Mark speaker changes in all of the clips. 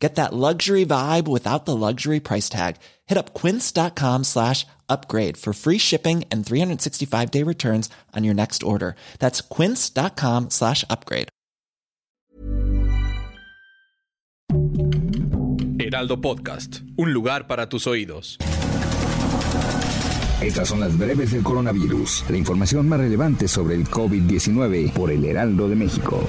Speaker 1: Get that luxury vibe without the luxury price tag. Hit up quince.com slash upgrade for free shipping and 365 day returns on your next order. That's quince.com slash upgrade.
Speaker 2: Heraldo Podcast, un lugar para tus oídos.
Speaker 3: Estas son las breves del coronavirus, la información más relevante sobre el COVID-19 por el Heraldo de México.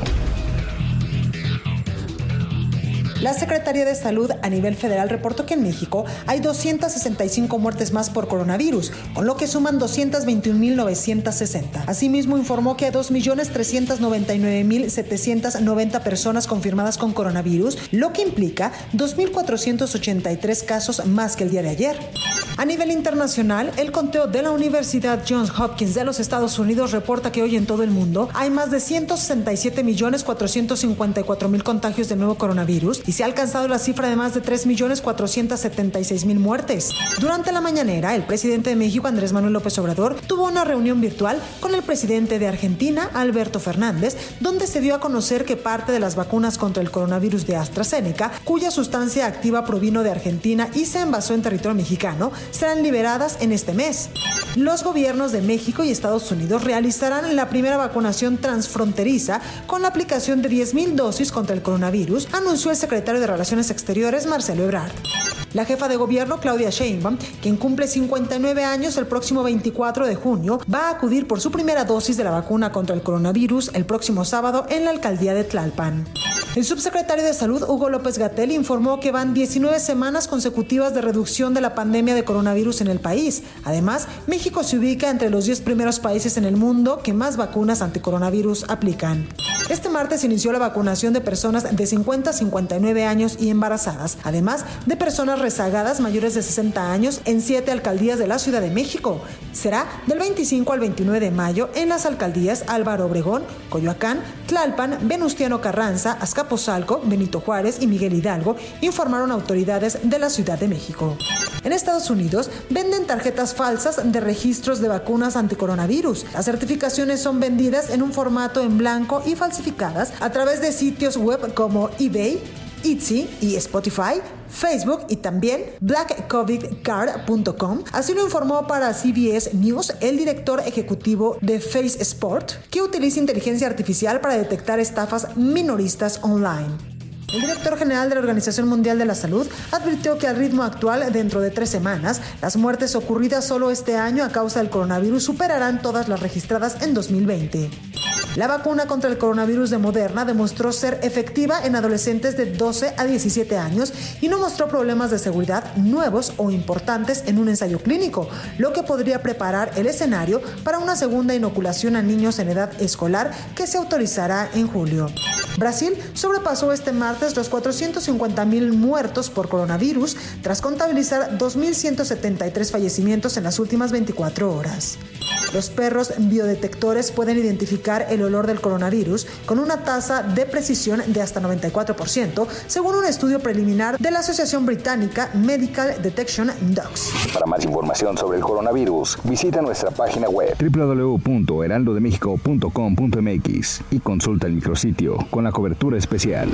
Speaker 4: La Secretaría de Salud a nivel federal reportó que en México hay 265 muertes más por coronavirus, con lo que suman 221.960. Asimismo, informó que hay 2.399.790 personas confirmadas con coronavirus, lo que implica 2.483 casos más que el día de ayer. A nivel internacional, el conteo de la Universidad Johns Hopkins de los Estados Unidos reporta que hoy en todo el mundo hay más de 167.454.000 contagios de nuevo coronavirus y se ha alcanzado la cifra de más de 3.476.000 muertes. Durante la mañanera, el presidente de México, Andrés Manuel López Obrador, tuvo una reunión virtual con el presidente de Argentina, Alberto Fernández, donde se dio a conocer que parte de las vacunas contra el coronavirus de AstraZeneca, cuya sustancia activa provino de Argentina y se envasó en territorio mexicano, serán liberadas en este mes. Los gobiernos de México y Estados Unidos realizarán la primera vacunación transfronteriza con la aplicación de 10.000 dosis contra el coronavirus, anunció el secretario de Relaciones Exteriores, Marcelo Ebrard. La jefa de gobierno, Claudia Sheinbaum, quien cumple 59 años el próximo 24 de junio, va a acudir por su primera dosis de la vacuna contra el coronavirus el próximo sábado en la alcaldía de Tlalpan. El subsecretario de Salud, Hugo López Gatel, informó que van 19 semanas consecutivas de reducción de la pandemia de coronavirus en el país. Además, México se ubica entre los 10 primeros países en el mundo que más vacunas anticoronavirus aplican. Este martes inició la vacunación de personas de 50 a 59 años y embarazadas, además de personas rezagadas mayores de 60 años en siete alcaldías de la Ciudad de México. Será del 25 al 29 de mayo en las alcaldías Álvaro Obregón, Coyoacán, Tlalpan, Venustiano Carranza, Azcapotzalco, Benito Juárez y Miguel Hidalgo, informaron autoridades de la Ciudad de México. En Estados Unidos venden tarjetas falsas de registros de vacunas anticoronavirus. Las certificaciones son vendidas en un formato en blanco y falsificado a través de sitios web como eBay, Etsy y Spotify, Facebook y también blackcovidcard.com. Así lo informó para CBS News el director ejecutivo de Face Sport, que utiliza inteligencia artificial para detectar estafas minoristas online. El director general de la Organización Mundial de la Salud advirtió que al ritmo actual, dentro de tres semanas, las muertes ocurridas solo este año a causa del coronavirus superarán todas las registradas en 2020. La vacuna contra el coronavirus de Moderna demostró ser efectiva en adolescentes de 12 a 17 años y no mostró problemas de seguridad nuevos o importantes en un ensayo clínico, lo que podría preparar el escenario para una segunda inoculación a niños en edad escolar que se autorizará en julio. Brasil sobrepasó este martes los 450 mil muertos por coronavirus tras contabilizar 2.173 fallecimientos en las últimas 24 horas. Los perros biodetectores pueden identificar el olor del coronavirus con una tasa de precisión de hasta 94%, según un estudio preliminar de la Asociación Británica Medical Detection Dogs.
Speaker 3: Para más información sobre el coronavirus, visita nuestra página web www.heraldodemexico.com.mx y consulta el micrositio con la cobertura especial.